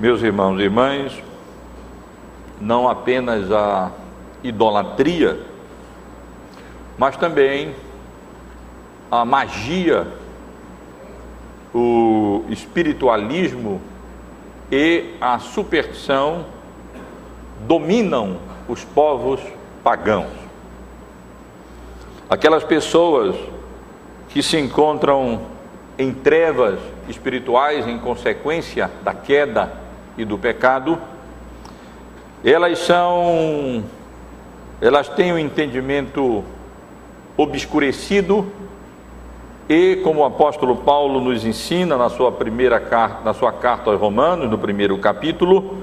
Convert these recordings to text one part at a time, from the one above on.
meus irmãos e irmãs, não apenas a idolatria, mas também a magia, o espiritualismo e a superstição dominam os povos pagãos. Aquelas pessoas que se encontram em trevas espirituais em consequência da queda e do pecado, elas são elas têm um entendimento obscurecido e, como o apóstolo Paulo nos ensina na sua primeira carta, na sua carta aos Romanos, no primeiro capítulo,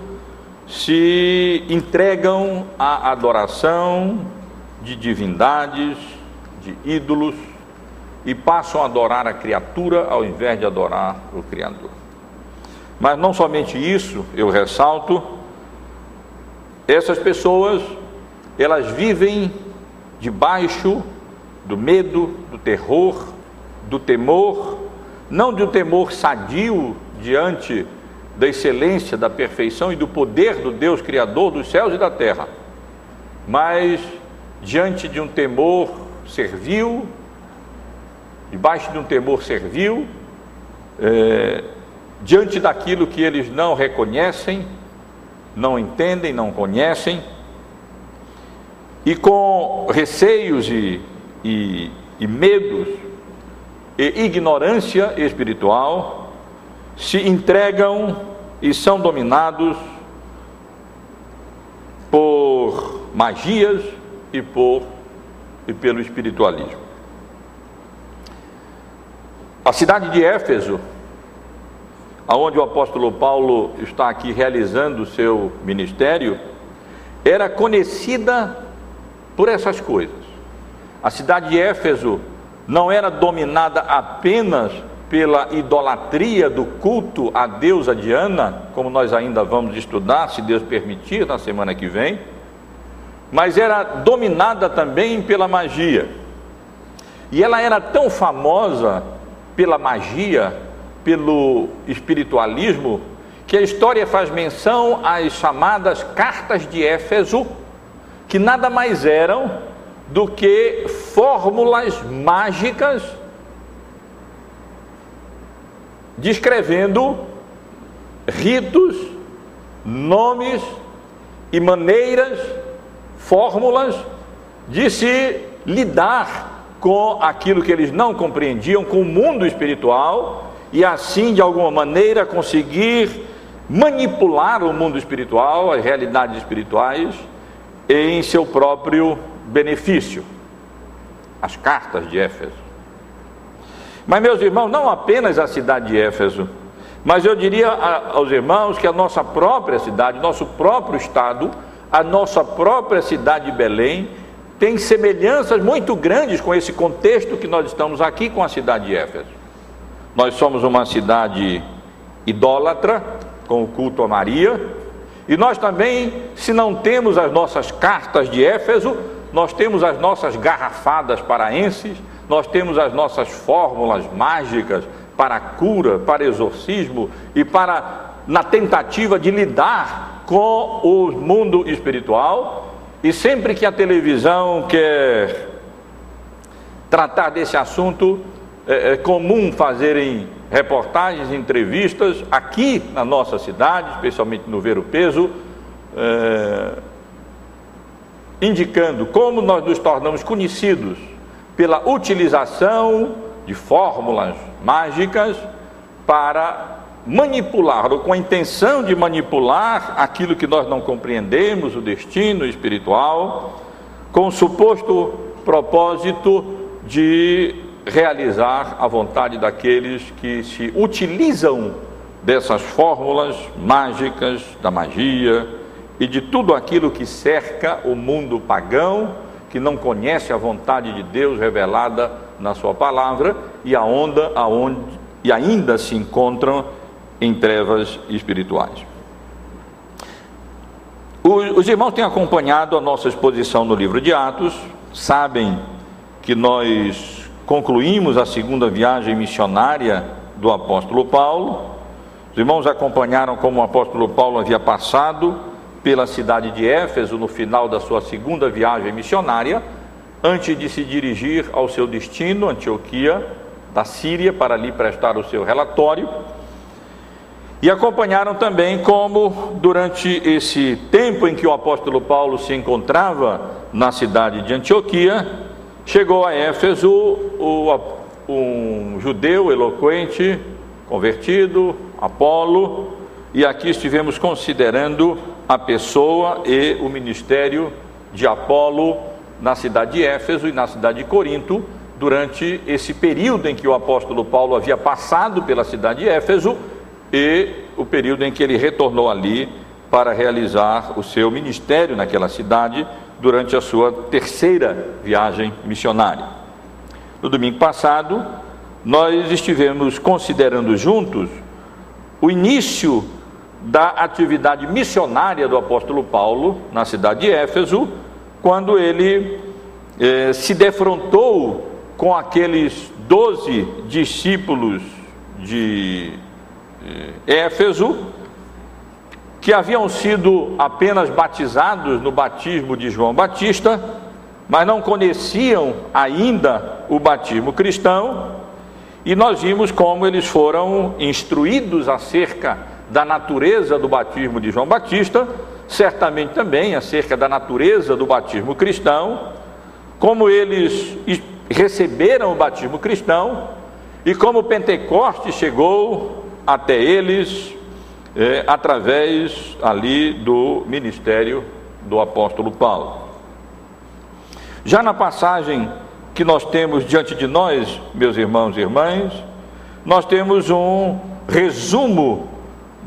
se entregam à adoração de divindades, de ídolos e passam a adorar a criatura ao invés de adorar o Criador. Mas não somente isso, eu ressalto, essas pessoas, elas vivem debaixo do medo, do terror, do temor, não de um temor sadio diante da excelência, da perfeição e do poder do Deus Criador dos céus e da terra, mas diante de um temor servil, debaixo de um temor servil, é, diante daquilo que eles não reconhecem, não entendem, não conhecem, e com receios e, e, e medos e ignorância espiritual, se entregam e são dominados por magias e por e pelo espiritualismo. A cidade de Éfeso, aonde o apóstolo Paulo está aqui realizando o seu ministério, era conhecida por essas coisas. A cidade de Éfeso não era dominada apenas pela idolatria do culto à deusa Diana, como nós ainda vamos estudar, se Deus permitir, na semana que vem, mas era dominada também pela magia. E ela era tão famosa pela magia, pelo espiritualismo, que a história faz menção às chamadas cartas de Éfeso, que nada mais eram do que fórmulas mágicas descrevendo ritos, nomes e maneiras, fórmulas de se lidar com aquilo que eles não compreendiam, com o mundo espiritual, e assim, de alguma maneira, conseguir manipular o mundo espiritual, as realidades espirituais, em seu próprio benefício. As cartas de Éfeso. Mas, meus irmãos, não apenas a cidade de Éfeso, mas eu diria aos irmãos que a nossa própria cidade, nosso próprio estado, a nossa própria cidade de Belém, tem semelhanças muito grandes com esse contexto que nós estamos aqui com a cidade de Éfeso. Nós somos uma cidade idólatra, com o culto a Maria, e nós também, se não temos as nossas cartas de Éfeso, nós temos as nossas garrafadas paraenses, nós temos as nossas fórmulas mágicas para cura, para exorcismo e para na tentativa de lidar com o mundo espiritual. E sempre que a televisão quer tratar desse assunto, é, é comum fazerem reportagens, entrevistas aqui na nossa cidade, especialmente no Ver o Peso, é, indicando como nós nos tornamos conhecidos pela utilização de fórmulas mágicas para manipular, ou com a intenção de manipular aquilo que nós não compreendemos, o destino espiritual, com o suposto propósito de realizar a vontade daqueles que se utilizam dessas fórmulas mágicas, da magia e de tudo aquilo que cerca o mundo pagão, que não conhece a vontade de Deus revelada na sua palavra e a onda aonde e ainda se encontram em trevas espirituais. Os irmãos têm acompanhado a nossa exposição no livro de Atos, sabem que nós concluímos a segunda viagem missionária do apóstolo Paulo, Os irmãos acompanharam como o apóstolo Paulo havia passado pela cidade de Éfeso no final da sua segunda viagem missionária, antes de se dirigir ao seu destino, Antioquia, da Síria, para ali prestar o seu relatório. E acompanharam também como, durante esse tempo em que o apóstolo Paulo se encontrava na cidade de Antioquia, chegou a Éfeso o, um judeu eloquente, convertido, Apolo, e aqui estivemos considerando a pessoa e o ministério de Apolo na cidade de Éfeso e na cidade de Corinto, durante esse período em que o apóstolo Paulo havia passado pela cidade de Éfeso e o período em que ele retornou ali para realizar o seu ministério naquela cidade durante a sua terceira viagem missionária. No domingo passado, nós estivemos considerando juntos o início da atividade missionária do apóstolo Paulo na cidade de Éfeso, quando ele eh, se defrontou com aqueles doze discípulos de eh, Éfeso, que haviam sido apenas batizados no batismo de João Batista, mas não conheciam ainda o batismo cristão, e nós vimos como eles foram instruídos acerca da natureza do batismo de João Batista, certamente também acerca da natureza do batismo cristão, como eles receberam o batismo cristão e como o Pentecostes chegou até eles é, através ali do ministério do apóstolo Paulo. Já na passagem que nós temos diante de nós, meus irmãos e irmãs, nós temos um resumo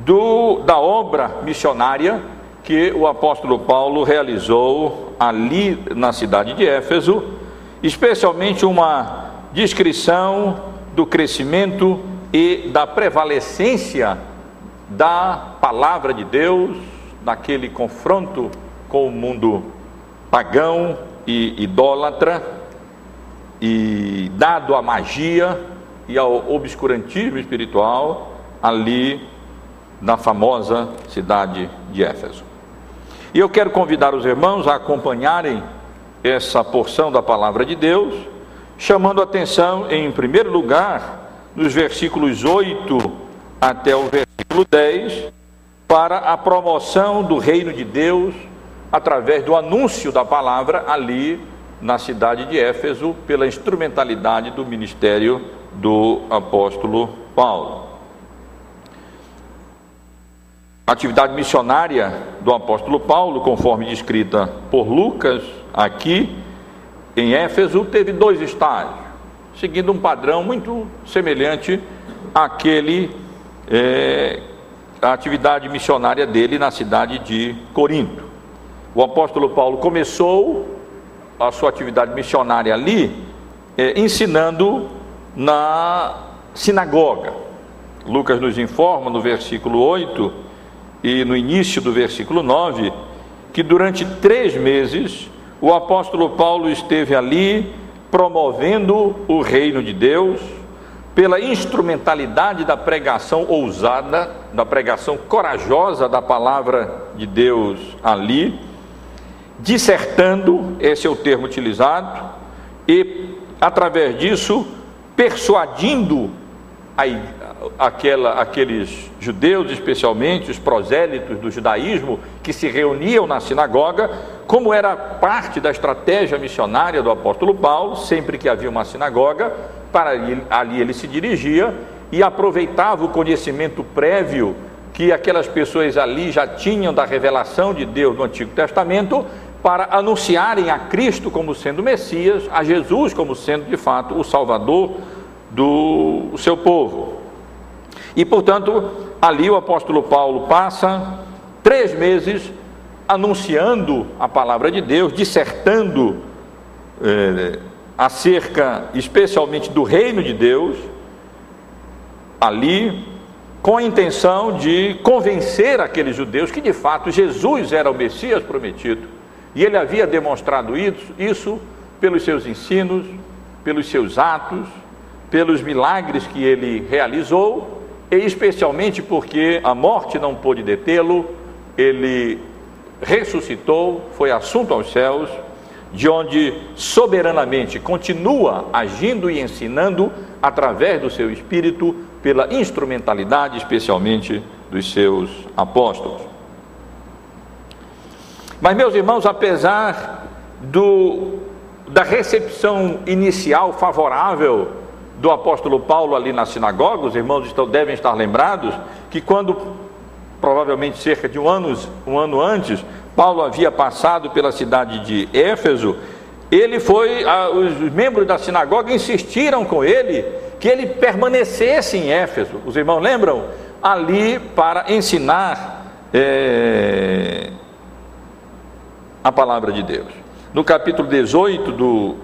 do, da obra missionária que o apóstolo Paulo realizou ali na cidade de Éfeso, especialmente uma descrição do crescimento e da prevalecência da palavra de Deus naquele confronto com o mundo pagão e idólatra e dado à magia e ao obscurantismo espiritual ali na famosa cidade de Éfeso. E eu quero convidar os irmãos a acompanharem essa porção da palavra de Deus, chamando atenção em primeiro lugar nos versículos 8 até o versículo 10, para a promoção do reino de Deus através do anúncio da palavra ali na cidade de Éfeso, pela instrumentalidade do ministério do apóstolo Paulo. A atividade missionária do apóstolo Paulo, conforme descrita por Lucas aqui em Éfeso, teve dois estágios, seguindo um padrão muito semelhante àquele é, a atividade missionária dele na cidade de Corinto. O apóstolo Paulo começou a sua atividade missionária ali, é, ensinando na sinagoga. Lucas nos informa no versículo 8 e no início do versículo 9 que durante três meses o apóstolo Paulo esteve ali promovendo o reino de Deus pela instrumentalidade da pregação ousada, da pregação corajosa da palavra de Deus ali, dissertando, esse é o termo utilizado, e através disso persuadindo a, aquela, aqueles judeus, especialmente os prosélitos do judaísmo, que se reuniam na sinagoga, como era parte da estratégia missionária do apóstolo Paulo, sempre que havia uma sinagoga, para ali, ele se dirigia e aproveitava o conhecimento prévio que aquelas pessoas ali já tinham da revelação de Deus no Antigo Testamento para anunciarem a Cristo como sendo Messias, a Jesus como sendo de fato o Salvador do seu povo. E portanto, ali o apóstolo Paulo passa três meses anunciando a palavra de Deus, dissertando eh, acerca especialmente do reino de Deus, ali, com a intenção de convencer aqueles judeus que de fato Jesus era o Messias prometido. E ele havia demonstrado isso, isso pelos seus ensinos, pelos seus atos, pelos milagres que ele realizou e especialmente porque a morte não pôde detê-lo, ele ressuscitou, foi assunto aos céus, de onde soberanamente continua agindo e ensinando através do seu espírito, pela instrumentalidade especialmente dos seus apóstolos. Mas, meus irmãos, apesar do, da recepção inicial favorável do apóstolo Paulo ali na sinagoga, os irmãos estão, devem estar lembrados que quando, provavelmente cerca de um ano, um ano antes, Paulo havia passado pela cidade de Éfeso, ele foi, os membros da sinagoga insistiram com ele que ele permanecesse em Éfeso. Os irmãos lembram? Ali para ensinar é, a palavra de Deus. No capítulo 18 do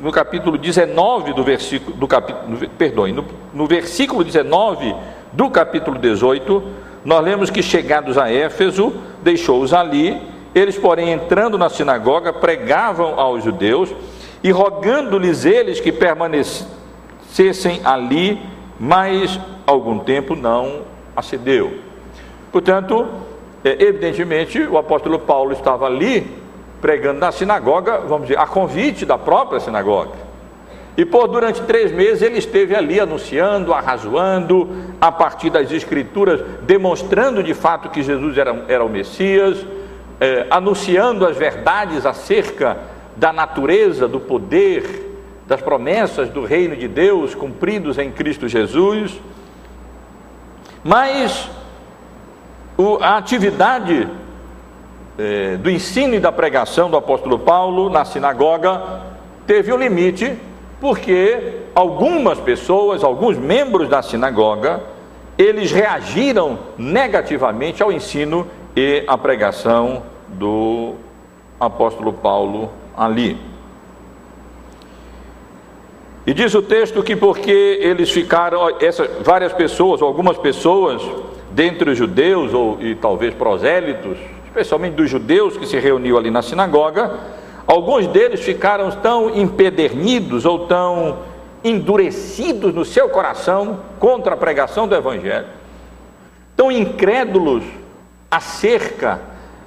no capítulo 19 do versículo do capítulo, perdoe, no, no versículo 19 do capítulo 18, nós lemos que chegados a Éfeso, deixou-os ali, eles, porém, entrando na sinagoga, pregavam aos judeus e rogando-lhes eles que permanecessem ali, mas algum tempo não acedeu. Portanto, é, evidentemente, o apóstolo Paulo estava ali pregando na sinagoga, vamos dizer, a convite da própria sinagoga. E por durante três meses ele esteve ali anunciando, arrazoando, a partir das escrituras, demonstrando de fato que Jesus era, era o Messias, eh, anunciando as verdades acerca da natureza, do poder, das promessas do reino de Deus cumpridos em Cristo Jesus. Mas o, a atividade eh, do ensino e da pregação do apóstolo Paulo na sinagoga teve um limite, porque algumas pessoas, alguns membros da sinagoga, eles reagiram negativamente ao ensino e à pregação do apóstolo Paulo ali. E diz o texto que porque eles ficaram, essas várias pessoas, algumas pessoas, dentre os judeus ou e talvez prosélitos, especialmente dos judeus que se reuniu ali na sinagoga, alguns deles ficaram tão empedernidos ou tão endurecidos no seu coração contra a pregação do evangelho, tão incrédulos acerca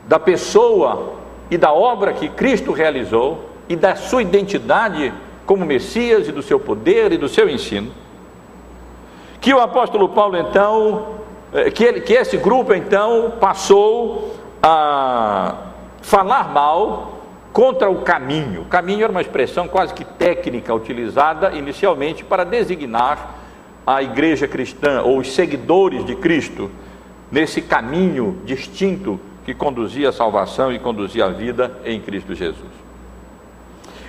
da pessoa e da obra que Cristo realizou e da sua identidade como Messias e do seu poder e do seu ensino, que o apóstolo Paulo então, eh, que, ele, que esse grupo então passou a falar mal contra o caminho. Caminho era uma expressão quase que técnica utilizada inicialmente para designar a igreja cristã ou os seguidores de Cristo nesse caminho distinto que conduzia à salvação e conduzia à vida em Cristo Jesus.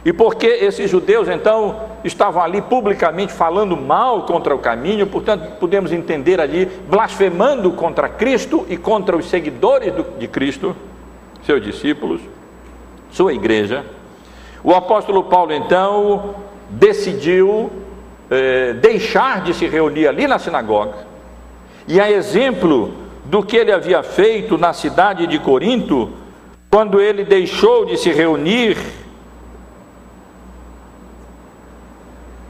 E porque esses judeus então estavam ali publicamente falando mal contra o caminho, portanto, podemos entender ali blasfemando contra Cristo e contra os seguidores de Cristo, seus discípulos, sua igreja. O apóstolo Paulo então decidiu eh, deixar de se reunir ali na sinagoga, e a exemplo do que ele havia feito na cidade de Corinto, quando ele deixou de se reunir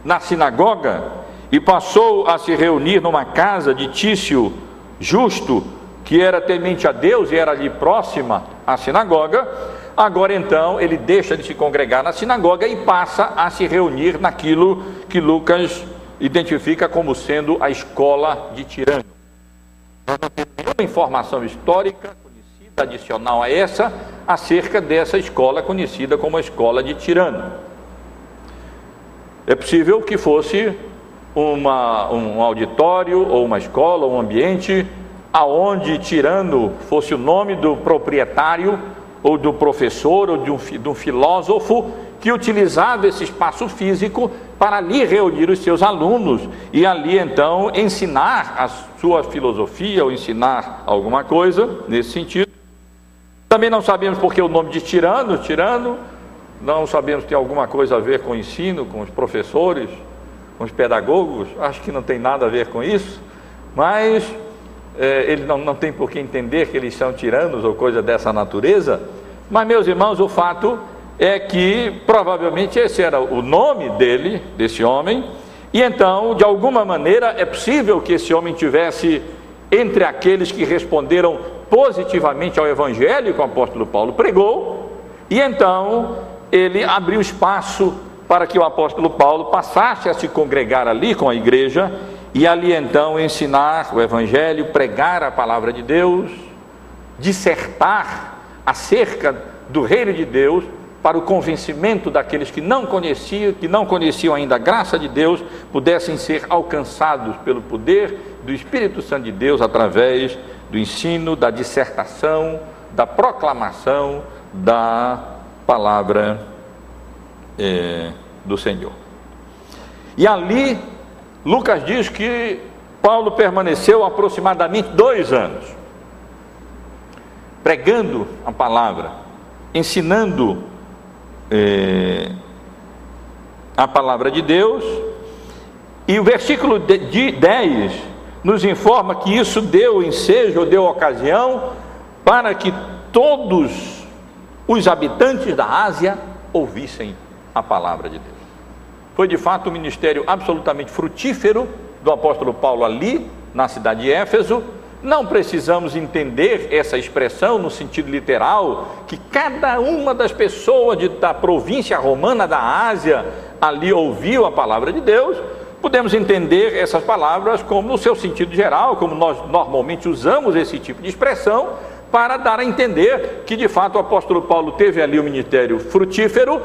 na sinagoga e passou a se reunir numa casa de Tício Justo, que era temente a Deus e era ali próxima à sinagoga. Agora então ele deixa de se congregar na sinagoga e passa a se reunir naquilo que Lucas identifica como sendo a escola de Tirano. Nós não nenhuma informação histórica conhecida adicional a essa acerca dessa escola conhecida como a escola de Tirano. É possível que fosse uma, um auditório ou uma escola, um ambiente aonde Tirano fosse o nome do proprietário ou do professor ou de um, de um filósofo que utilizava esse espaço físico para ali reunir os seus alunos e ali então ensinar a sua filosofia ou ensinar alguma coisa nesse sentido. Também não sabemos por que o nome de Tirano, Tirano não sabemos se tem alguma coisa a ver com o ensino, com os professores, com os pedagogos, acho que não tem nada a ver com isso, mas ele não, não tem por que entender que eles são tiranos ou coisa dessa natureza. Mas, meus irmãos, o fato é que provavelmente esse era o nome dele, desse homem, E então, de alguma maneira, é possível que esse homem tivesse entre aqueles que responderam positivamente ao evangelho que o apóstolo Paulo pregou, e então ele abriu espaço para que o apóstolo Paulo passasse a se congregar ali com a igreja e ali então ensinar o evangelho, pregar a palavra de Deus, dissertar acerca do reino de Deus para o convencimento daqueles que não conheciam, que não conheciam ainda a graça de Deus, pudessem ser alcançados pelo poder do Espírito Santo de Deus através do ensino, da dissertação, da proclamação da palavra é, do Senhor. E ali, Lucas diz que Paulo permaneceu aproximadamente dois anos, pregando a palavra, ensinando é, a palavra de Deus, e o versículo de 10 nos informa que isso deu ensejo, deu ocasião para que todos os habitantes da Ásia ouvissem a palavra de Deus. Foi de fato um ministério absolutamente frutífero do apóstolo Paulo ali, na cidade de Éfeso, não precisamos entender essa expressão no sentido literal, que cada uma das pessoas de, da província romana da Ásia ali ouviu a palavra de Deus. Podemos entender essas palavras como no seu sentido geral, como nós normalmente usamos esse tipo de expressão, para dar a entender que de fato o apóstolo Paulo teve ali um ministério frutífero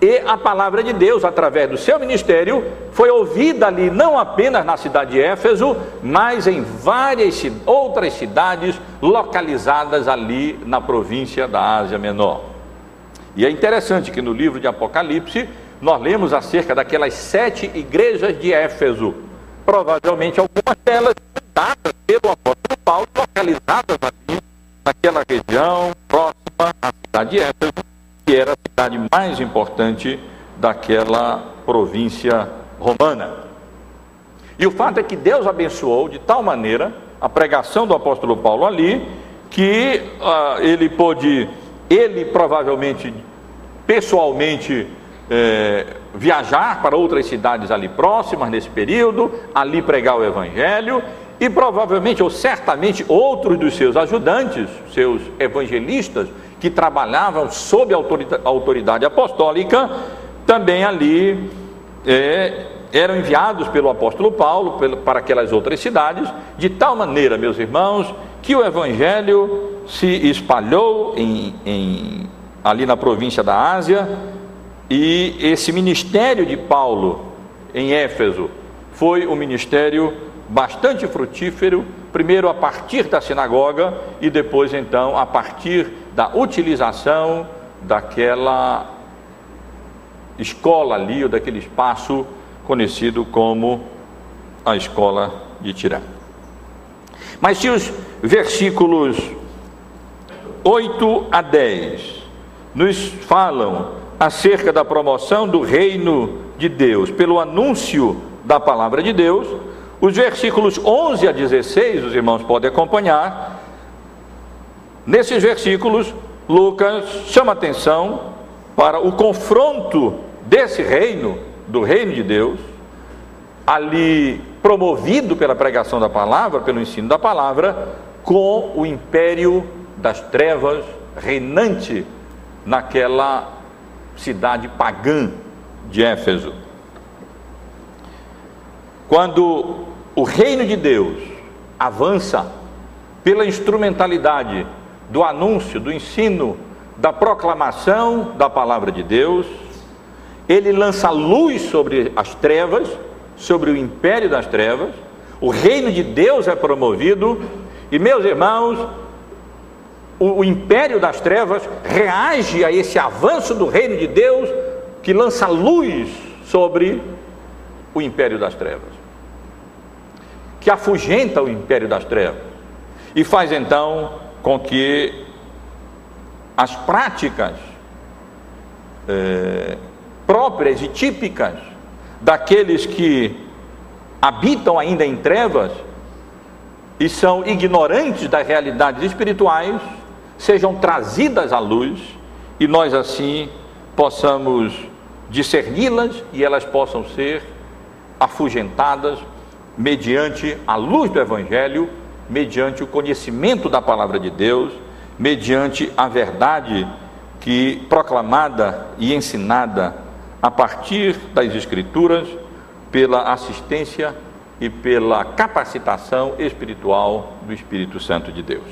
e a palavra de Deus, através do seu ministério, foi ouvida ali não apenas na cidade de Éfeso, mas em várias outras cidades localizadas ali na província da Ásia Menor. E é interessante que no livro de Apocalipse nós lemos acerca daquelas sete igrejas de Éfeso, provavelmente algumas delas dadas pelo apóstolo Paulo, localizadas ali naquela região próxima à cidade de Éfeso que era a cidade mais importante daquela província romana. E o fato é que Deus abençoou de tal maneira a pregação do apóstolo Paulo ali, que uh, ele pôde, ele provavelmente, pessoalmente, eh, viajar para outras cidades ali próximas nesse período, ali pregar o evangelho, e provavelmente, ou certamente, outros dos seus ajudantes, seus evangelistas, que trabalhavam sob a autoridade apostólica, também ali é, eram enviados pelo apóstolo Paulo para aquelas outras cidades, de tal maneira, meus irmãos, que o evangelho se espalhou em, em, ali na província da Ásia, e esse ministério de Paulo em Éfeso foi um ministério bastante frutífero, primeiro a partir da sinagoga e depois então a partir da utilização daquela escola ali, ou daquele espaço conhecido como a escola de Tirã. Mas se os versículos 8 a 10 nos falam acerca da promoção do reino de Deus pelo anúncio da palavra de Deus, os versículos 11 a 16, os irmãos podem acompanhar, Nesses versículos, Lucas chama atenção para o confronto desse reino, do reino de Deus, ali promovido pela pregação da palavra, pelo ensino da palavra, com o império das trevas reinante naquela cidade pagã de Éfeso. Quando o reino de Deus avança pela instrumentalidade do anúncio, do ensino, da proclamação da palavra de Deus, ele lança luz sobre as trevas, sobre o império das trevas, o reino de Deus é promovido, e meus irmãos, o, o império das trevas reage a esse avanço do reino de Deus que lança luz sobre o império das trevas, que afugenta o império das trevas e faz então com que as práticas é, próprias e típicas daqueles que habitam ainda em trevas e são ignorantes das realidades espirituais sejam trazidas à luz e nós assim possamos discerni-las e elas possam ser afugentadas mediante a luz do Evangelho, mediante o conhecimento da palavra de Deus, mediante a verdade que proclamada e ensinada a partir das Escrituras, pela assistência e pela capacitação espiritual do Espírito Santo de Deus.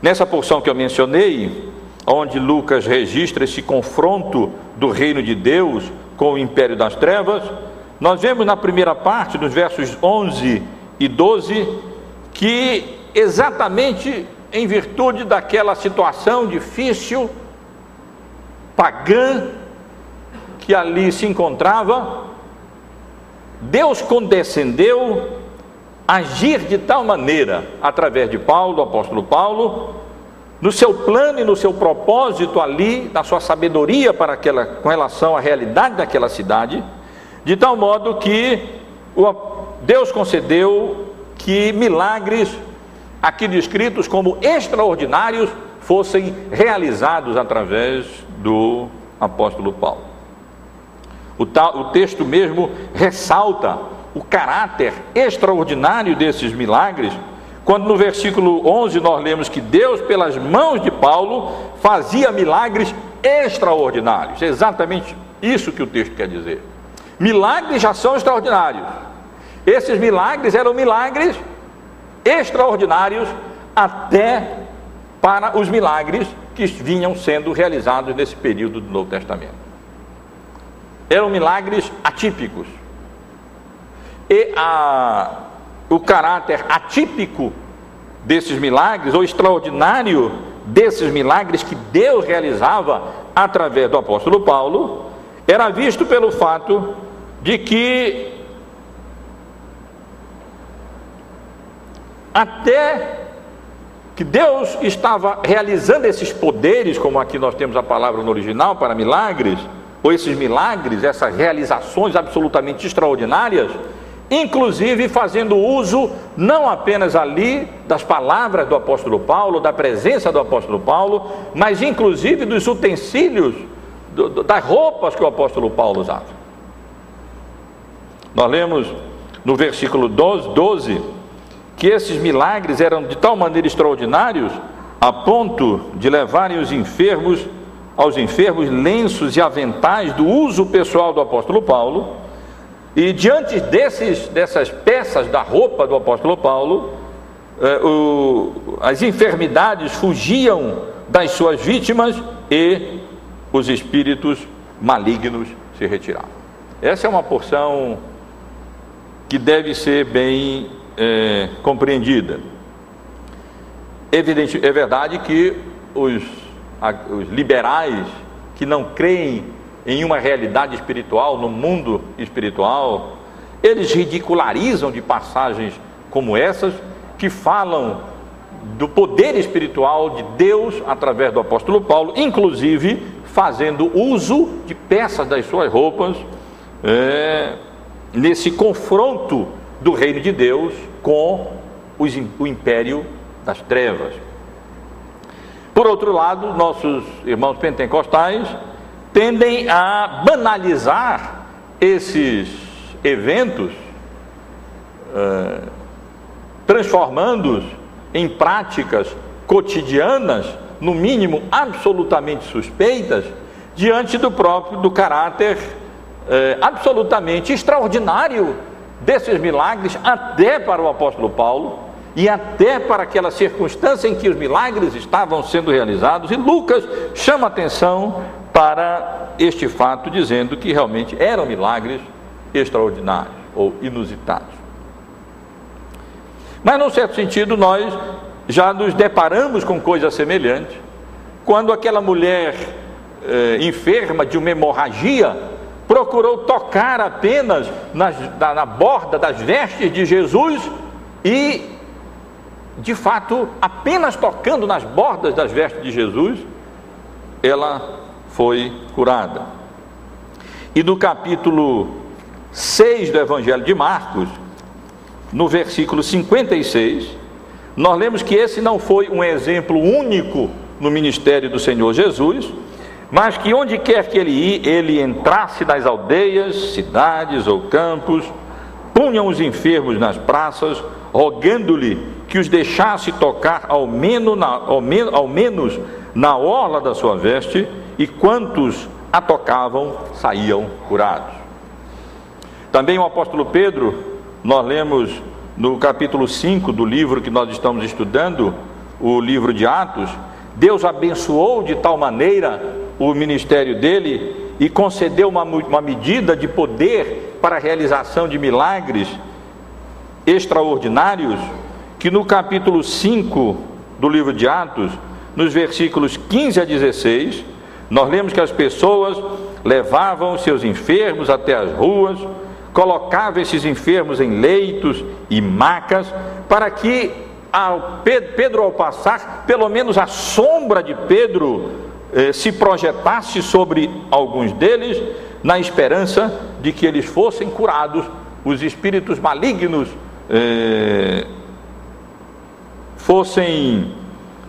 Nessa porção que eu mencionei, onde Lucas registra esse confronto do reino de Deus com o império das trevas, nós vemos na primeira parte, dos versos 11 e 12, que exatamente em virtude daquela situação difícil, pagã, que ali se encontrava, Deus condescendeu agir de tal maneira, através de Paulo, apóstolo Paulo, no seu plano e no seu propósito ali, na sua sabedoria para aquela, com relação à realidade daquela cidade, de tal modo que o, Deus concedeu que milagres, aqui descritos como extraordinários, fossem realizados através do apóstolo Paulo. O, o texto mesmo ressalta o caráter extraordinário desses milagres, quando no versículo 11 nós lemos que Deus, pelas mãos de Paulo, fazia milagres extraordinários. É exatamente isso que o texto quer dizer. Milagres já são extraordinários. Esses milagres eram milagres extraordinários até para os milagres que vinham sendo realizados nesse período do Novo Testamento. Eram milagres atípicos, e a, o caráter atípico desses milagres, ou extraordinário desses milagres que Deus realizava através do apóstolo Paulo, era visto pelo fato de que até que Deus estava realizando esses poderes, como aqui nós temos a palavra no original para milagres, ou esses milagres, essas realizações absolutamente extraordinárias, inclusive fazendo uso não apenas ali das palavras do apóstolo Paulo, da presença do apóstolo Paulo, mas inclusive dos utensílios, do, do, das roupas que o apóstolo Paulo usava. Nós lemos no versículo 12, 12 que esses milagres eram de tal maneira extraordinários a ponto de levarem os enfermos aos enfermos lenços e aventais do uso pessoal do apóstolo Paulo e diante desses, dessas peças da roupa do apóstolo Paulo, eh, o, as enfermidades fugiam das suas vítimas e os espíritos malignos se retiravam. Essa é uma porção que deve ser bem eh, compreendida. Evidente, é verdade que os, os liberais que não creem em uma realidade espiritual, no mundo espiritual, eles ridicularizam de passagens como essas, que falam do poder espiritual de Deus através do apóstolo Paulo, inclusive fazendo uso de peças das suas roupas, é, nesse confronto do reino de Deus com os, o império das trevas. Por outro lado, nossos irmãos pentecostais tendem a banalizar esses eventos, uh, transformando-os em práticas cotidianas, no mínimo absolutamente suspeitas, diante do próprio do caráter uh, absolutamente extraordinário desses milagres, até para o apóstolo Paulo e até para aquela circunstância em que os milagres estavam sendo realizados, e Lucas chama atenção para este fato, dizendo que realmente eram milagres extraordinários ou inusitados. Mas, num certo sentido, nós já nos deparamos com coisa semelhante quando aquela mulher eh, enferma de uma hemorragia procurou tocar apenas na, na, na borda das vestes de Jesus e, de fato, apenas tocando nas bordas das vestes de Jesus, ela foi curada. E no capítulo 6 do Evangelho de Marcos, no versículo 56, nós lemos que esse não foi um exemplo único no ministério do Senhor Jesus, mas que onde quer que ele, ele entrasse nas aldeias, cidades ou campos, punham os enfermos nas praças, rogando-lhe que os deixasse tocar ao menos, na, ao, ao menos na orla da sua veste, e quantos a tocavam saíam curados. Também o apóstolo Pedro, nós lemos no capítulo 5 do livro que nós estamos estudando, o livro de Atos, Deus abençoou de tal maneira o ministério dele e concedeu uma, uma medida de poder para a realização de milagres extraordinários, que no capítulo 5 do livro de Atos, nos versículos 15 a 16, nós lemos que as pessoas levavam seus enfermos até as ruas, colocavam esses enfermos em leitos e macas, para que ao Pedro, ao passar, pelo menos a sombra de Pedro eh, se projetasse sobre alguns deles, na esperança de que eles fossem curados, os espíritos malignos eh, fossem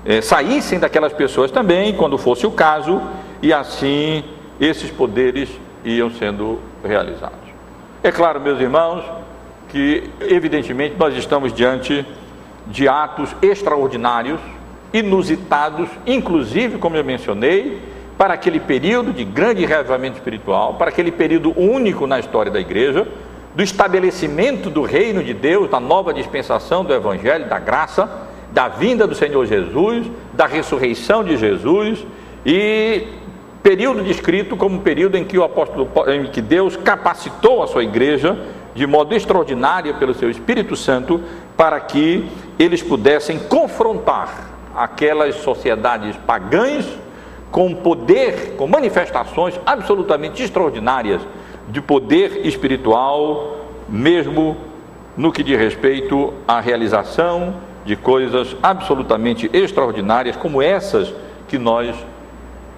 eh, saíssem daquelas pessoas também, quando fosse o caso, e assim esses poderes iam sendo realizados. É claro, meus irmãos, que evidentemente nós estamos diante de atos extraordinários, inusitados, inclusive, como eu mencionei, para aquele período de grande reavivamento espiritual, para aquele período único na história da igreja, do estabelecimento do reino de Deus, da nova dispensação do evangelho, da graça, da vinda do Senhor Jesus, da ressurreição de Jesus e período descrito como período em que o apóstolo em que Deus capacitou a sua igreja de modo extraordinário pelo seu Espírito Santo para que eles pudessem confrontar aquelas sociedades pagãs com poder, com manifestações absolutamente extraordinárias de poder espiritual, mesmo no que diz respeito à realização de coisas absolutamente extraordinárias como essas que nós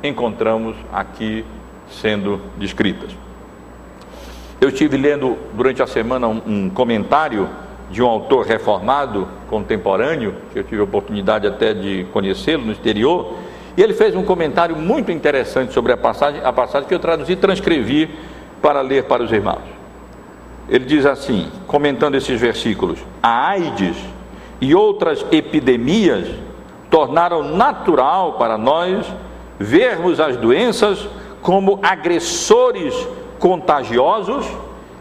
encontramos aqui sendo descritas. Eu estive lendo durante a semana um, um comentário de um autor reformado contemporâneo, que eu tive a oportunidade até de conhecê-lo no exterior, e ele fez um comentário muito interessante sobre a passagem, a passagem que eu traduzi e transcrevi para ler para os irmãos. Ele diz assim, comentando esses versículos: A AIDS e outras epidemias tornaram natural para nós vermos as doenças como agressores contagiosos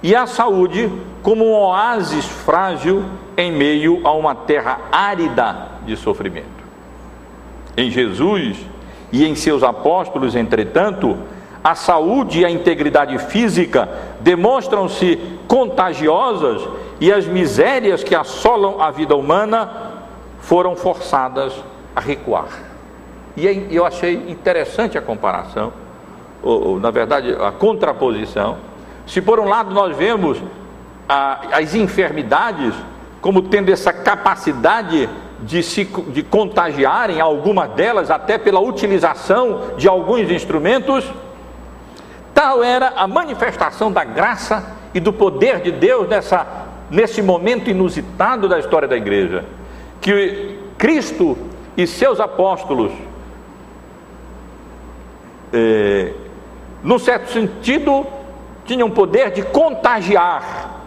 e a saúde como um oásis frágil em meio a uma terra árida de sofrimento. Em Jesus e em seus apóstolos, entretanto, a saúde e a integridade física demonstram-se contagiosas e as misérias que assolam a vida humana foram forçadas a recuar. E eu achei interessante a comparação, ou, ou na verdade a contraposição. Se por um lado nós vemos a, as enfermidades como tendo essa capacidade de se de contagiarem algumas delas até pela utilização de alguns instrumentos, tal era a manifestação da graça e do poder de Deus nessa nesse momento inusitado da história da igreja, que Cristo e seus apóstolos, é, num certo sentido, tinham poder de contagiar,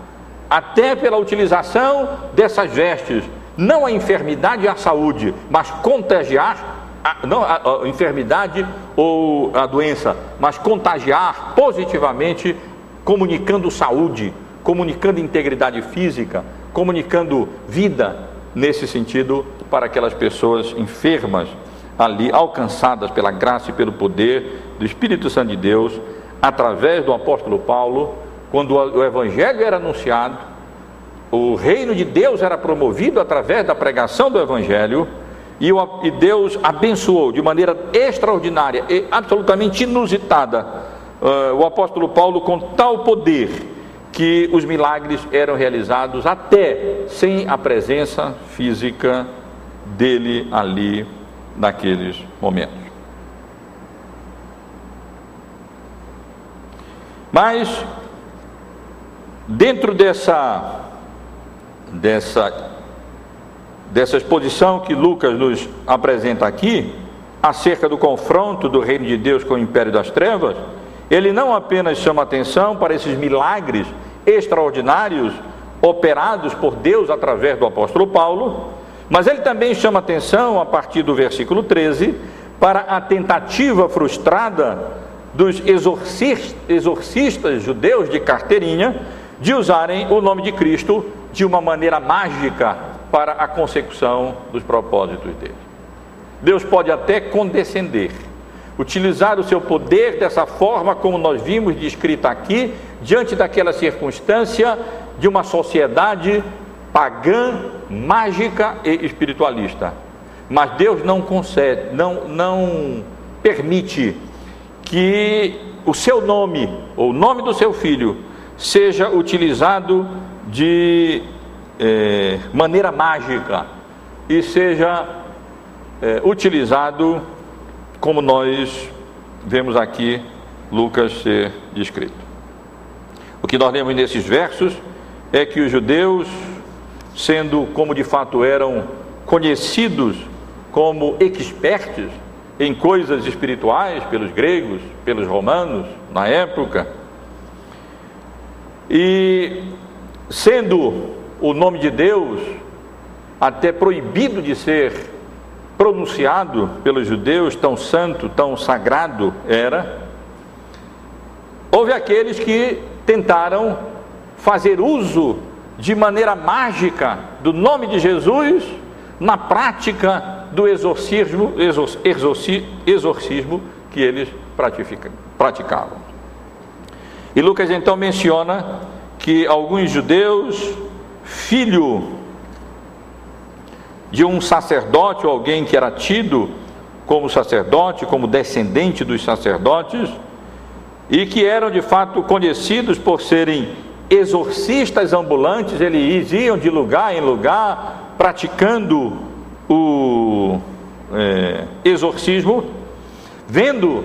até pela utilização dessas vestes, não a enfermidade e a saúde, mas contagiar a, não a, a enfermidade ou a doença, mas contagiar positivamente, comunicando saúde, comunicando integridade física, comunicando vida nesse sentido para aquelas pessoas enfermas ali alcançadas pela graça e pelo poder do Espírito Santo de Deus através do apóstolo Paulo, quando o evangelho era anunciado, o reino de Deus era promovido através da pregação do evangelho, e Deus abençoou de maneira extraordinária e absolutamente inusitada uh, o apóstolo Paulo com tal poder que os milagres eram realizados até sem a presença física dele ali naqueles momentos. Mas dentro dessa dessa dessa exposição que Lucas nos apresenta aqui, acerca do confronto do reino de Deus com o império das trevas, ele não apenas chama atenção para esses milagres extraordinários operados por Deus através do apóstolo Paulo, mas ele também chama atenção, a partir do versículo 13, para a tentativa frustrada dos exorcistas judeus de carteirinha de usarem o nome de Cristo de uma maneira mágica para a consecução dos propósitos dele. Deus pode até condescender, utilizar o seu poder dessa forma, como nós vimos descrita aqui, diante daquela circunstância de uma sociedade pagã, mágica e espiritualista. Mas Deus não concede, não, não permite que o seu nome, ou o nome do seu filho, seja utilizado de é, maneira mágica e seja é, utilizado como nós vemos aqui Lucas ser descrito. O que nós lemos nesses versos é que os judeus, sendo como de fato eram conhecidos como expertos em coisas espirituais pelos gregos, pelos romanos na época, e sendo o nome de Deus até proibido de ser pronunciado pelos judeus, tão santo, tão sagrado era, houve aqueles que tentaram fazer uso de maneira mágica do nome de Jesus na prática do exorcismo, exorcismo que eles praticavam. E Lucas então menciona que alguns judeus, filho de um sacerdote ou alguém que era tido como sacerdote, como descendente dos sacerdotes, e que eram de fato conhecidos por serem exorcistas ambulantes, eles iam de lugar em lugar praticando o é, exorcismo, vendo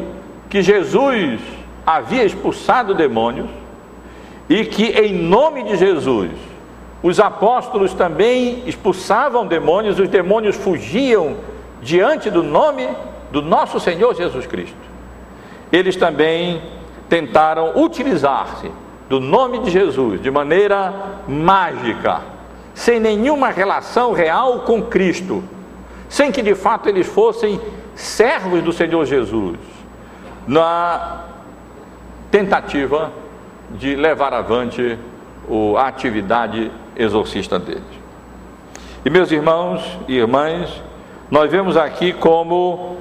que Jesus havia expulsado demônios e que em nome de Jesus os apóstolos também expulsavam demônios, os demônios fugiam diante do nome do nosso Senhor Jesus Cristo. Eles também tentaram utilizar-se do nome de Jesus de maneira mágica, sem nenhuma relação real com Cristo, sem que de fato eles fossem servos do Senhor Jesus, na tentativa de levar avante a atividade exorcista deles. E meus irmãos e irmãs, nós vemos aqui como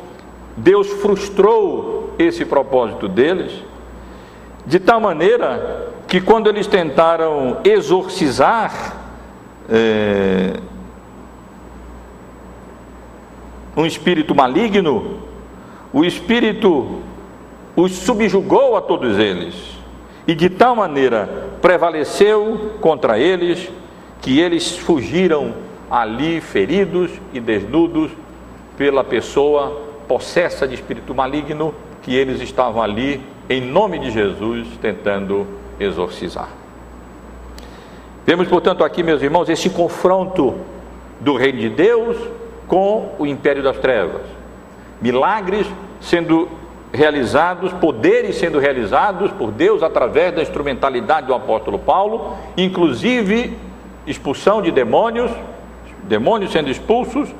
Deus frustrou esse propósito deles, de tal maneira que quando eles tentaram exorcizar é, um espírito maligno, o espírito os subjugou a todos eles, e de tal maneira prevaleceu contra eles que eles fugiram ali feridos e desnudos pela pessoa possessa de espírito maligno que eles estavam ali em nome de Jesus tentando exorcizar. Vemos, portanto, aqui, meus irmãos, esse confronto do reino de Deus com o império das trevas. Milagres sendo realizados, poderes sendo realizados por Deus através da instrumentalidade do apóstolo Paulo, inclusive expulsão de demônios, demônios sendo expulsos.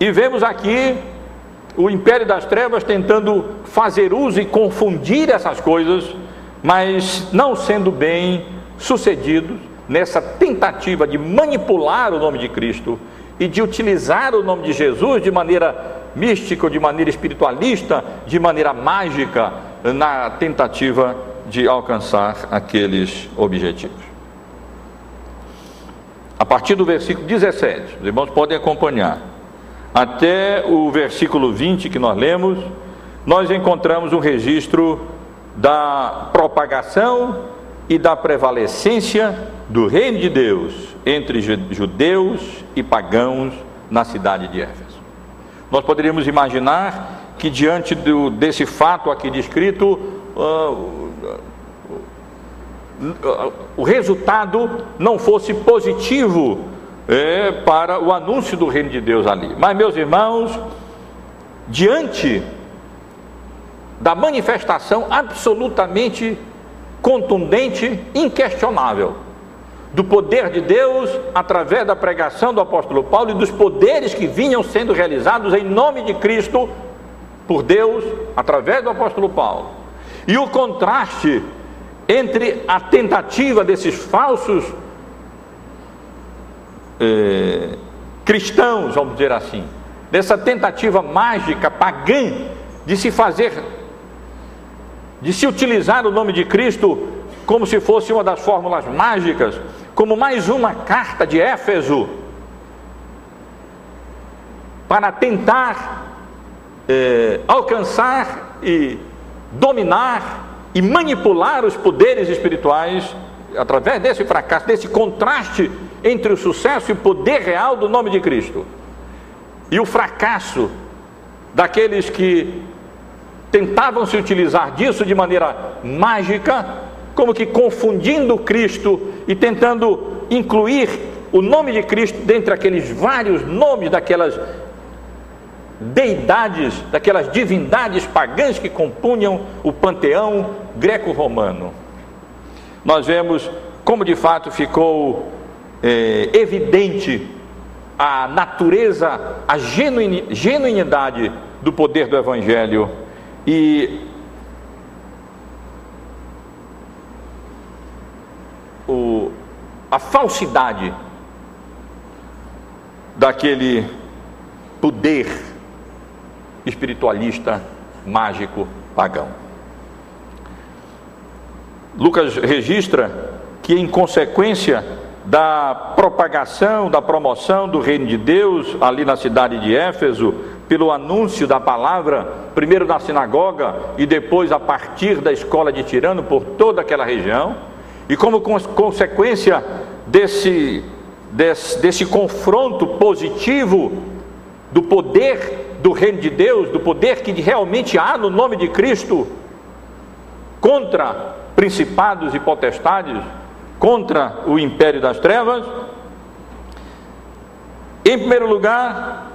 E vemos aqui o império das trevas tentando fazer uso e confundir essas coisas mas não sendo bem sucedidos nessa tentativa de manipular o nome de Cristo e de utilizar o nome de Jesus de maneira mística, de maneira espiritualista, de maneira mágica, na tentativa de alcançar aqueles objetivos. A partir do versículo 17, os irmãos podem acompanhar, até o versículo 20 que nós lemos, nós encontramos um registro da propagação e da prevalecência do reino de Deus entre judeus e pagãos na cidade de Éfeso. Nós poderíamos imaginar que, diante do, desse fato aqui descrito, uh, uh, o resultado não fosse positivo é, para o anúncio do reino de Deus ali. Mas, meus irmãos, diante da manifestação absolutamente contundente, inquestionável, do poder de Deus através da pregação do apóstolo Paulo e dos poderes que vinham sendo realizados em nome de Cristo por Deus através do apóstolo Paulo. E o contraste entre a tentativa desses falsos eh, cristãos, vamos dizer assim, dessa tentativa mágica pagã de se fazer, de se utilizar o nome de Cristo como se fosse uma das fórmulas mágicas, como mais uma carta de Éfeso, para tentar eh, alcançar e dominar e manipular os poderes espirituais através desse fracasso, desse contraste entre o sucesso e o poder real do nome de Cristo. E o fracasso daqueles que tentavam se utilizar disso de maneira mágica, como que confundindo Cristo e tentando incluir o nome de Cristo dentre aqueles vários nomes daquelas deidades, daquelas divindades pagãs que compunham o panteão greco-romano. Nós vemos como de fato ficou é, evidente a natureza, a genuinidade do poder do Evangelho e o, a falsidade daquele poder espiritualista, mágico, pagão. Lucas registra que, em consequência da propagação, da promoção do reino de Deus ali na cidade de Éfeso, pelo anúncio da palavra, primeiro na sinagoga e depois a partir da escola de Tirano por toda aquela região, e como consequência desse, desse, desse confronto positivo do poder do reino de Deus, do poder que realmente há no nome de Cristo contra principados e potestades, contra o império das trevas. Em primeiro lugar,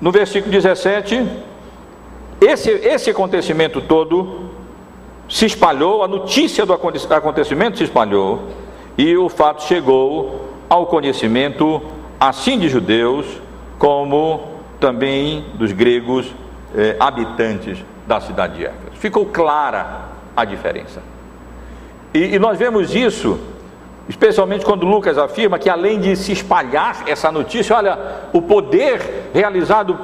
no versículo 17, esse, esse acontecimento todo se espalhou, a notícia do acontecimento se espalhou, e o fato chegou ao conhecimento, assim de judeus, como também dos gregos eh, habitantes da cidade de Éfeso. Ficou clara a diferença. E, e nós vemos isso, especialmente quando Lucas afirma que além de se espalhar essa notícia, olha, o poder realizado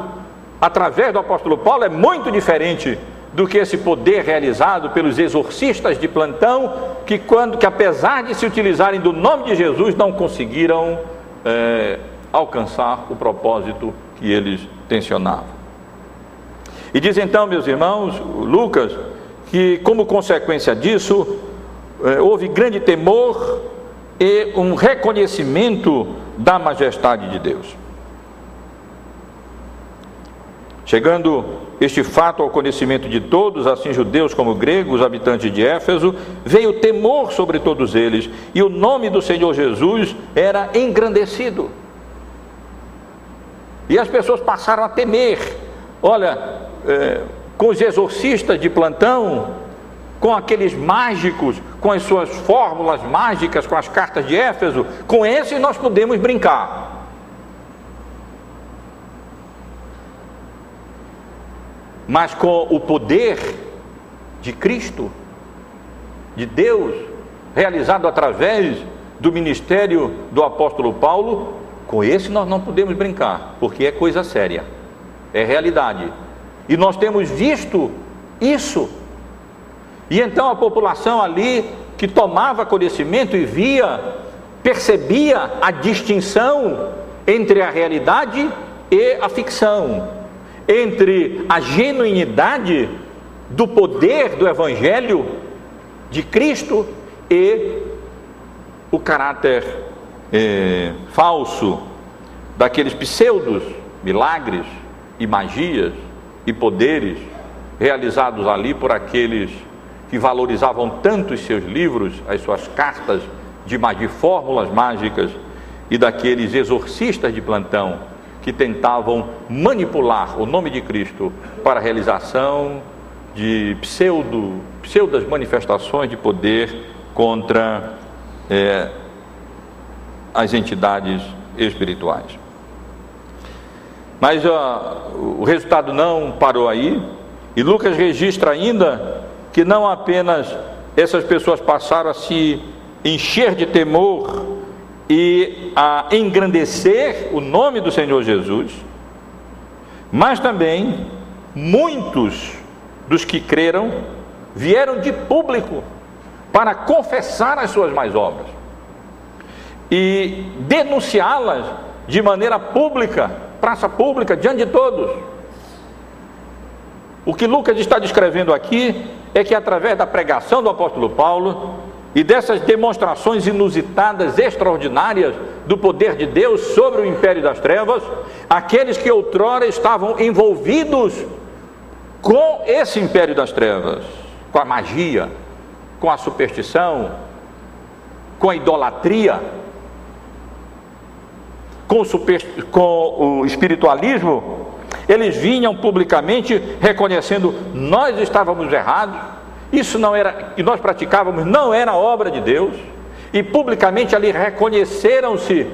através do apóstolo Paulo é muito diferente do que esse poder realizado pelos exorcistas de plantão, que quando que apesar de se utilizarem do nome de Jesus, não conseguiram é, alcançar o propósito que eles tensionavam. E diz então, meus irmãos, Lucas, que como consequência disso, é, houve grande temor e um reconhecimento da majestade de Deus. Chegando este fato ao conhecimento de todos, assim judeus como gregos, habitantes de Éfeso, veio temor sobre todos eles, e o nome do Senhor Jesus era engrandecido. E as pessoas passaram a temer. Olha, é, com os exorcistas de plantão, com aqueles mágicos, com as suas fórmulas mágicas, com as cartas de Éfeso, com esses nós podemos brincar. Mas com o poder de Cristo, de Deus, realizado através do ministério do apóstolo Paulo, com esse nós não podemos brincar, porque é coisa séria, é realidade. E nós temos visto isso e então a população ali que tomava conhecimento e via, percebia a distinção entre a realidade e a ficção, entre a genuinidade do poder do Evangelho de Cristo e o caráter é, falso daqueles pseudos milagres e magias e poderes realizados ali por aqueles que valorizavam tanto os seus livros, as suas cartas de, de fórmulas mágicas e daqueles exorcistas de plantão que tentavam manipular o nome de Cristo para a realização de pseudo, pseudas manifestações de poder contra é, as entidades espirituais. Mas o resultado não parou aí, e Lucas registra ainda que não apenas essas pessoas passaram a se encher de temor e a engrandecer o nome do Senhor Jesus, mas também muitos dos que creram vieram de público para confessar as suas mais obras e denunciá-las de maneira pública, praça pública, diante de todos. O que Lucas está descrevendo aqui é que através da pregação do apóstolo Paulo, e dessas demonstrações inusitadas, extraordinárias do poder de Deus sobre o império das trevas, aqueles que outrora estavam envolvidos com esse império das trevas, com a magia, com a superstição, com a idolatria, com o, super, com o espiritualismo, eles vinham publicamente reconhecendo: nós estávamos errados isso não era, que nós praticávamos, não era obra de Deus, e publicamente ali reconheceram-se,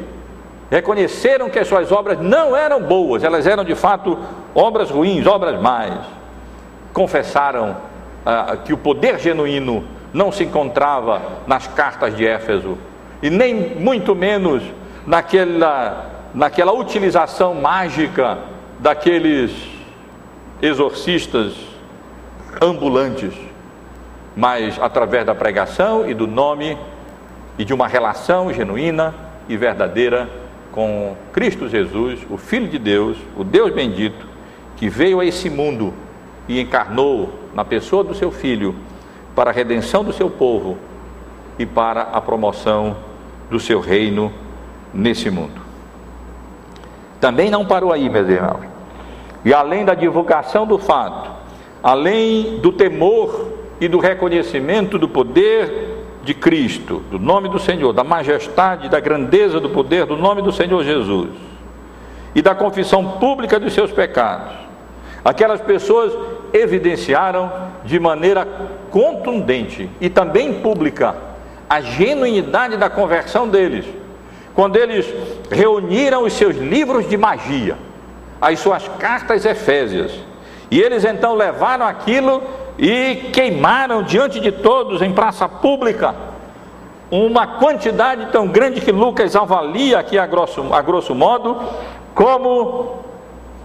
reconheceram que as suas obras não eram boas, elas eram de fato obras ruins, obras más. Confessaram ah, que o poder genuíno não se encontrava nas cartas de Éfeso, e nem muito menos naquela, naquela utilização mágica daqueles exorcistas ambulantes mas através da pregação e do nome e de uma relação genuína e verdadeira com Cristo Jesus, o Filho de Deus, o Deus bendito, que veio a esse mundo e encarnou na pessoa do seu Filho para a redenção do seu povo e para a promoção do seu reino nesse mundo. Também não parou aí, meus irmãos. E além da divulgação do fato, além do temor e do reconhecimento do poder de Cristo, do nome do Senhor, da majestade, da grandeza do poder do nome do Senhor Jesus e da confissão pública dos seus pecados. Aquelas pessoas evidenciaram de maneira contundente e também pública a genuinidade da conversão deles, quando eles reuniram os seus livros de magia, as suas cartas efésias, e eles então levaram aquilo e queimaram diante de todos em praça pública uma quantidade tão grande que Lucas avalia aqui a grosso, a grosso modo, como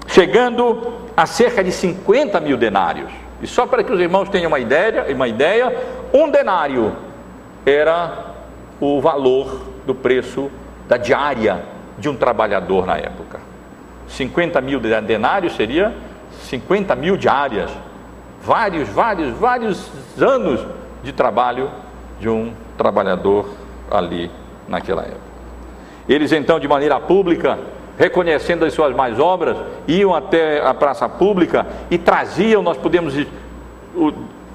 chegando a cerca de 50 mil denários. E só para que os irmãos tenham uma ideia, uma ideia, um denário era o valor do preço da diária de um trabalhador na época. 50 mil denários seria 50 mil diárias vários, vários, vários anos de trabalho de um trabalhador ali naquela época. Eles então, de maneira pública, reconhecendo as suas mais obras, iam até a praça pública e traziam, nós podemos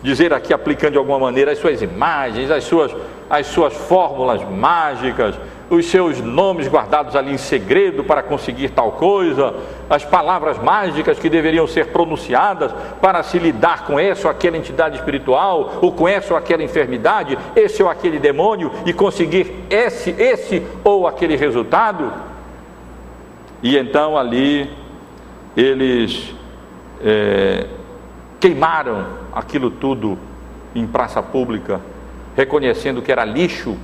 dizer aqui, aplicando de alguma maneira, as suas imagens, as suas, as suas fórmulas mágicas, os seus nomes guardados ali em segredo para conseguir tal coisa, as palavras mágicas que deveriam ser pronunciadas para se lidar com essa ou aquela entidade espiritual, ou com essa ou aquela enfermidade, esse ou aquele demônio e conseguir esse, esse ou aquele resultado. E então ali eles é, queimaram aquilo tudo em praça pública, reconhecendo que era lixo,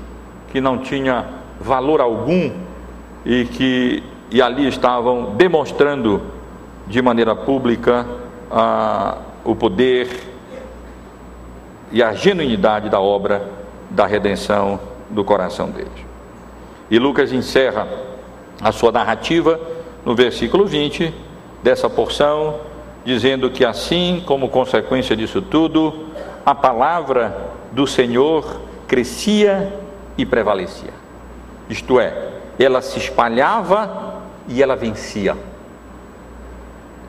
que não tinha valor algum e que e ali estavam demonstrando de maneira pública a, o poder e a genuinidade da obra da redenção do coração deles. E Lucas encerra a sua narrativa no versículo 20 dessa porção, dizendo que assim como consequência disso tudo, a palavra do Senhor crescia e prevalecia isto é, ela se espalhava e ela vencia.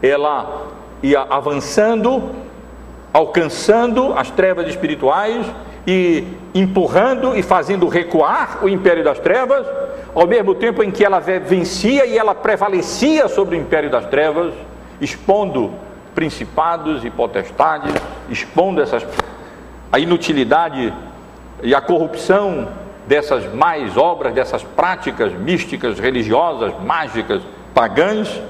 Ela ia avançando, alcançando as trevas espirituais, e empurrando e fazendo recuar o império das trevas, ao mesmo tempo em que ela vencia e ela prevalecia sobre o império das trevas, expondo principados e potestades, expondo essas, a inutilidade e a corrupção dessas mais obras, dessas práticas místicas, religiosas, mágicas, pagãs,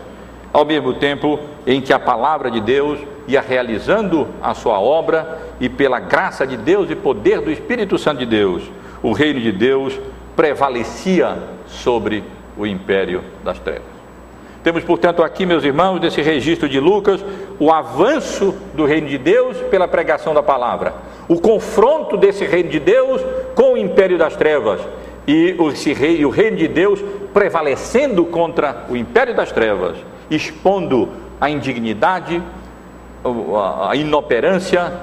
ao mesmo tempo em que a palavra de Deus ia realizando a sua obra e pela graça de Deus e poder do Espírito Santo de Deus, o reino de Deus prevalecia sobre o império das trevas. Temos, portanto, aqui, meus irmãos, nesse registro de Lucas, o avanço do reino de Deus pela pregação da palavra, o confronto desse reino de Deus com o império das trevas. E o reino de Deus prevalecendo contra o império das trevas, expondo a indignidade, a inoperância,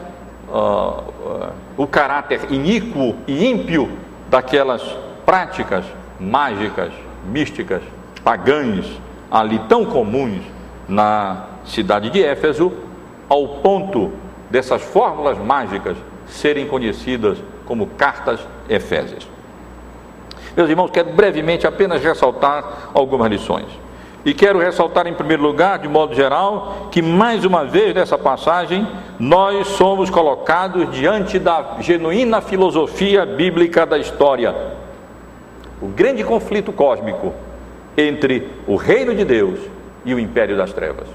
o caráter iníquo e ímpio daquelas práticas mágicas, místicas, pagãs, ali tão comuns na cidade de Éfeso, ao ponto dessas fórmulas mágicas serem conhecidas como cartas efésias. Meus irmãos, quero brevemente apenas ressaltar algumas lições. E quero ressaltar em primeiro lugar, de modo geral, que mais uma vez nessa passagem nós somos colocados diante da genuína filosofia bíblica da história. O grande conflito cósmico entre o reino de Deus e o império das trevas.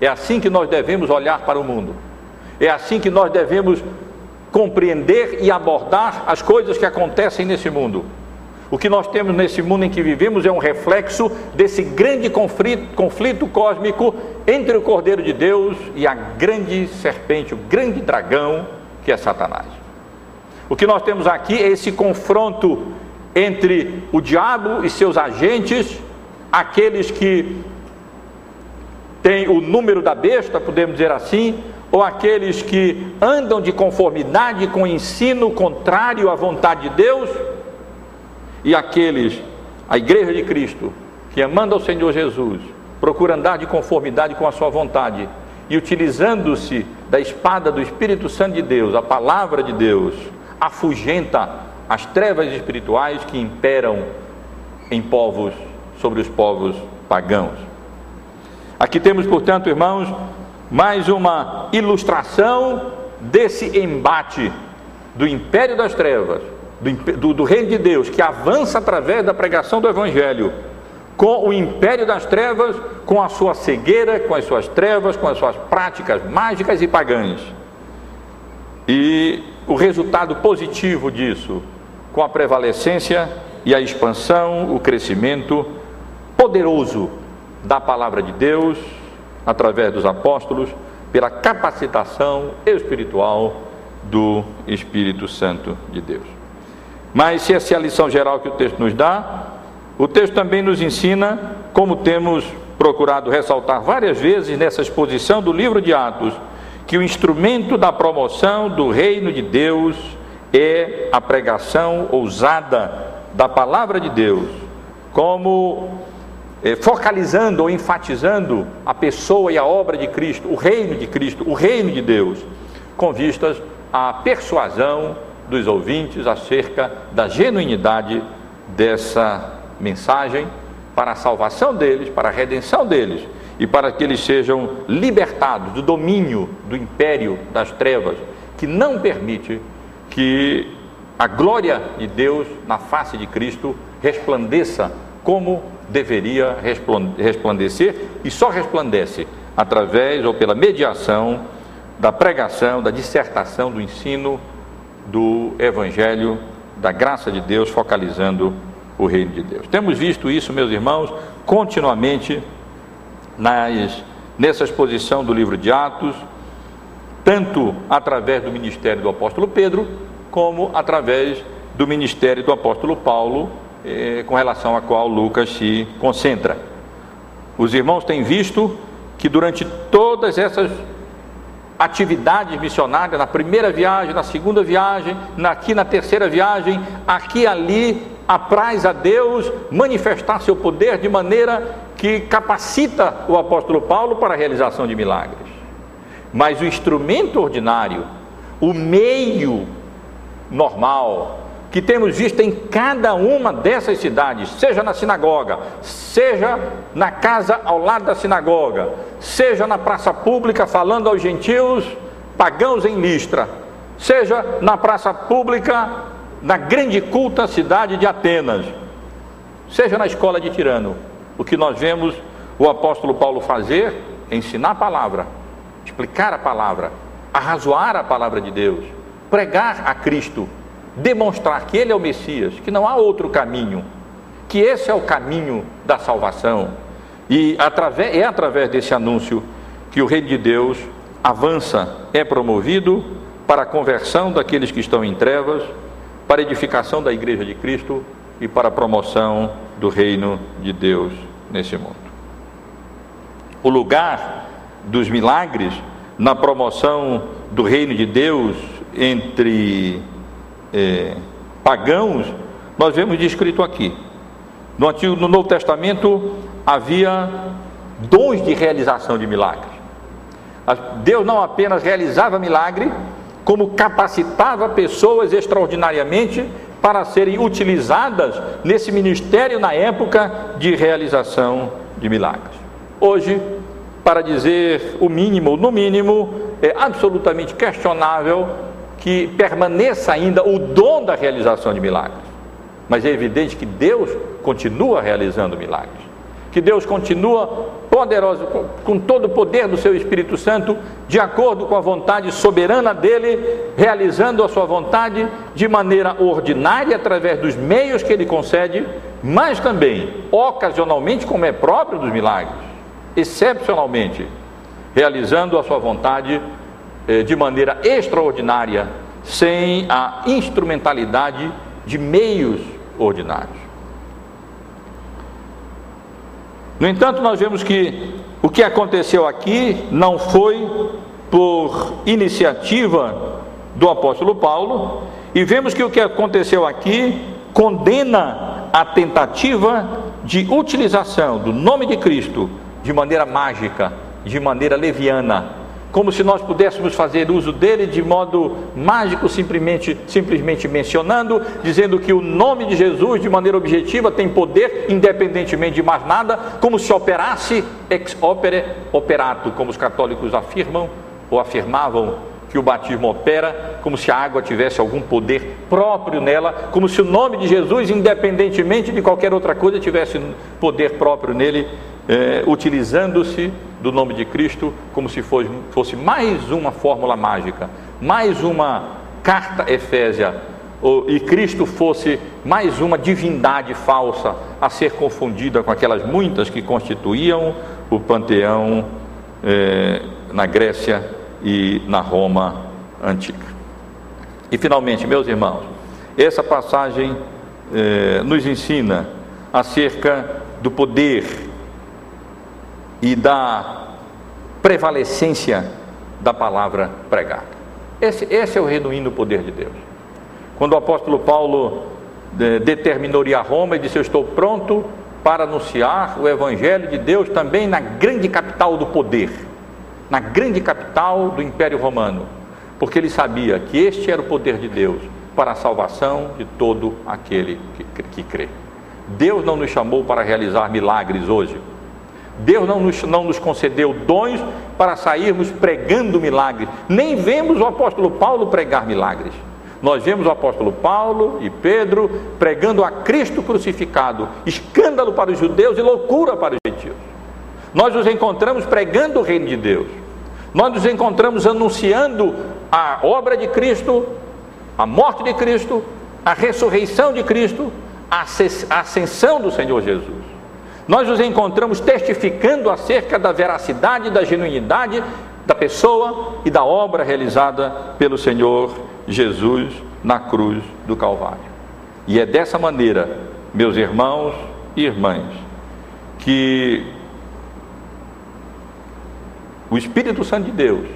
É assim que nós devemos olhar para o mundo. É assim que nós devemos compreender e abordar as coisas que acontecem nesse mundo. O que nós temos nesse mundo em que vivemos é um reflexo desse grande conflito, conflito cósmico entre o Cordeiro de Deus e a grande serpente, o grande dragão que é Satanás. O que nós temos aqui é esse confronto entre o diabo e seus agentes, aqueles que têm o número da besta, podemos dizer assim, ou aqueles que andam de conformidade com o ensino contrário à vontade de Deus e aqueles, a igreja de Cristo, que amando ao Senhor Jesus, procura andar de conformidade com a sua vontade e utilizando-se da espada do Espírito Santo de Deus, a palavra de Deus, afugenta as trevas espirituais que imperam em povos, sobre os povos pagãos. Aqui temos, portanto, irmãos, mais uma ilustração desse embate do império das trevas do, do, do reino de Deus, que avança através da pregação do Evangelho, com o império das trevas, com a sua cegueira, com as suas trevas, com as suas práticas mágicas e pagãs. E o resultado positivo disso, com a prevalecência e a expansão, o crescimento poderoso da palavra de Deus, através dos apóstolos, pela capacitação espiritual do Espírito Santo de Deus. Mas se essa é a lição geral que o texto nos dá, o texto também nos ensina, como temos procurado ressaltar várias vezes nessa exposição do livro de Atos, que o instrumento da promoção do reino de Deus é a pregação ousada da palavra de Deus, como focalizando ou enfatizando a pessoa e a obra de Cristo, o reino de Cristo, o reino de Deus, com vistas à persuasão dos ouvintes acerca da genuinidade dessa mensagem para a salvação deles, para a redenção deles e para que eles sejam libertados do domínio do império das trevas, que não permite que a glória de Deus na face de Cristo resplandeça como deveria resplandecer e só resplandece através ou pela mediação da pregação, da dissertação, do ensino do Evangelho da graça de Deus, focalizando o reino de Deus. Temos visto isso, meus irmãos, continuamente nas, nessa exposição do livro de Atos, tanto através do ministério do apóstolo Pedro, como através do ministério do apóstolo Paulo, eh, com relação a qual Lucas se concentra. Os irmãos têm visto que durante todas essas atividades missionárias, na primeira viagem, na segunda viagem, aqui na terceira viagem, aqui ali, apraz a Deus manifestar seu poder de maneira que capacita o apóstolo Paulo para a realização de milagres. Mas o instrumento ordinário, o meio normal, que temos visto em cada uma dessas cidades, seja na sinagoga, seja na casa ao lado da sinagoga, seja na praça pública falando aos gentios pagãos em Listra, seja na praça pública na grande culta cidade de Atenas, seja na escola de Tirano, o que nós vemos o apóstolo Paulo fazer ensinar a palavra, explicar a palavra, arrazoar a palavra de Deus, pregar a Cristo, demonstrar que Ele é o Messias, que não há outro caminho, que esse é o caminho da salvação. E através, é através desse anúncio que o Reino de Deus avança, é promovido para a conversão daqueles que estão em trevas, para a edificação da Igreja de Cristo e para a promoção do Reino de Deus nesse mundo. O lugar dos milagres na promoção do Reino de Deus entre é, pagãos, nós vemos descrito aqui. No, Antigo, no Novo Testamento havia dons de realização de milagres. Deus não apenas realizava milagre, como capacitava pessoas extraordinariamente para serem utilizadas nesse ministério na época de realização de milagres. Hoje, para dizer o mínimo, no mínimo, é absolutamente questionável que permaneça ainda o dom da realização de milagres. Mas é evidente que Deus continua realizando milagres. Que Deus continua poderoso, com todo o poder do seu Espírito Santo, de acordo com a vontade soberana dele, realizando a sua vontade de maneira ordinária, através dos meios que ele concede, mas também, ocasionalmente, como é próprio dos milagres, excepcionalmente, realizando a sua vontade de maneira extraordinária, sem a instrumentalidade de meios ordinários. No entanto, nós vemos que o que aconteceu aqui não foi por iniciativa do apóstolo Paulo, e vemos que o que aconteceu aqui condena a tentativa de utilização do nome de Cristo de maneira mágica, de maneira leviana, como se nós pudéssemos fazer uso dele de modo mágico, simplesmente, simplesmente mencionando, dizendo que o nome de Jesus, de maneira objetiva, tem poder independentemente de mais nada, como se operasse ex opere operato, como os católicos afirmam ou afirmavam que o batismo opera, como se a água tivesse algum poder próprio nela, como se o nome de Jesus, independentemente de qualquer outra coisa, tivesse poder próprio nele, é, utilizando-se do nome de Cristo como se fosse, fosse mais uma fórmula mágica, mais uma carta efésia, e Cristo fosse mais uma divindade falsa a ser confundida com aquelas muitas que constituíam o panteão é, na Grécia e na Roma antiga. E finalmente, meus irmãos, essa passagem é, nos ensina acerca do poder e da prevalecência da palavra pregada. Esse, esse é o genuíno poder de Deus. Quando o apóstolo Paulo de, determinou ir a Roma e disse: Eu estou pronto para anunciar o Evangelho de Deus também na grande capital do poder, na grande capital do Império Romano, porque ele sabia que este era o poder de Deus para a salvação de todo aquele que, que crê. Deus não nos chamou para realizar milagres hoje, Deus não nos, não nos concedeu dons para sairmos pregando milagres. Nem vemos o apóstolo Paulo pregar milagres. Nós vemos o apóstolo Paulo e Pedro pregando a Cristo crucificado, escândalo para os judeus e loucura para os gentios. Nós nos encontramos pregando o reino de Deus. Nós nos encontramos anunciando a obra de Cristo, a morte de Cristo, a ressurreição de Cristo, a ascensão do Senhor Jesus nós nos encontramos testificando acerca da veracidade, da genuinidade da pessoa e da obra realizada pelo Senhor Jesus na cruz do Calvário. E é dessa maneira, meus irmãos e irmãs, que o Espírito Santo de Deus,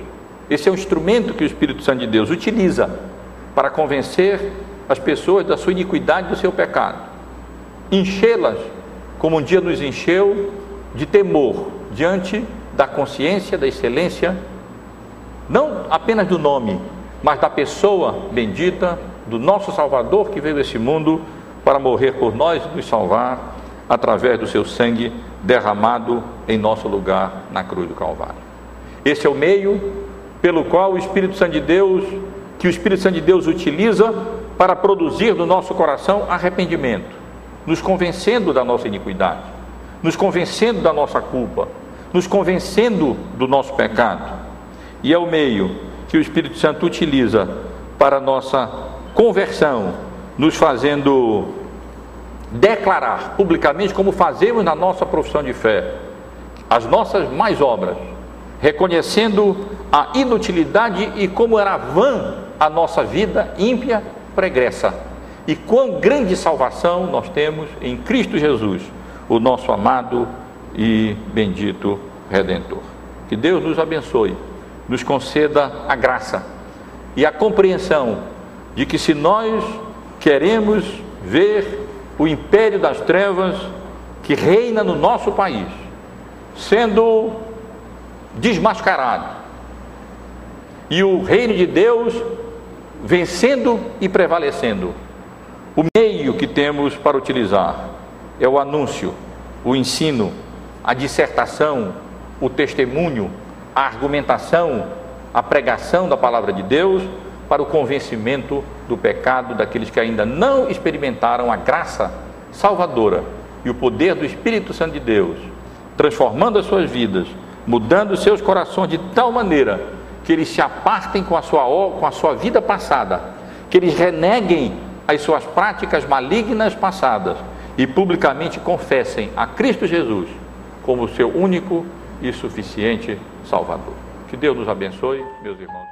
esse é um instrumento que o Espírito Santo de Deus utiliza para convencer as pessoas da sua iniquidade, do seu pecado, enchê-las como um dia nos encheu de temor diante da consciência, da excelência, não apenas do nome, mas da pessoa bendita do nosso Salvador que veio a esse mundo para morrer por nós e nos salvar através do seu sangue derramado em nosso lugar na cruz do Calvário. Esse é o meio pelo qual o Espírito Santo de Deus, que o Espírito Santo de Deus utiliza para produzir no nosso coração arrependimento, nos convencendo da nossa iniquidade, nos convencendo da nossa culpa, nos convencendo do nosso pecado. E é o meio que o Espírito Santo utiliza para nossa conversão, nos fazendo declarar publicamente, como fazemos na nossa profissão de fé, as nossas mais obras, reconhecendo a inutilidade e como era vã a nossa vida ímpia pregressa. E quão grande salvação nós temos em Cristo Jesus, o nosso amado e bendito Redentor. Que Deus nos abençoe, nos conceda a graça e a compreensão de que se nós queremos ver o império das trevas que reina no nosso país sendo desmascarado e o reino de Deus vencendo e prevalecendo. O meio que temos para utilizar é o anúncio, o ensino, a dissertação, o testemunho, a argumentação, a pregação da palavra de Deus para o convencimento do pecado daqueles que ainda não experimentaram a graça salvadora e o poder do Espírito Santo de Deus, transformando as suas vidas, mudando seus corações de tal maneira que eles se apartem com a sua, com a sua vida passada, que eles reneguem as suas práticas malignas passadas e publicamente confessem a Cristo Jesus como seu único e suficiente Salvador. Que Deus nos abençoe, meus irmãos.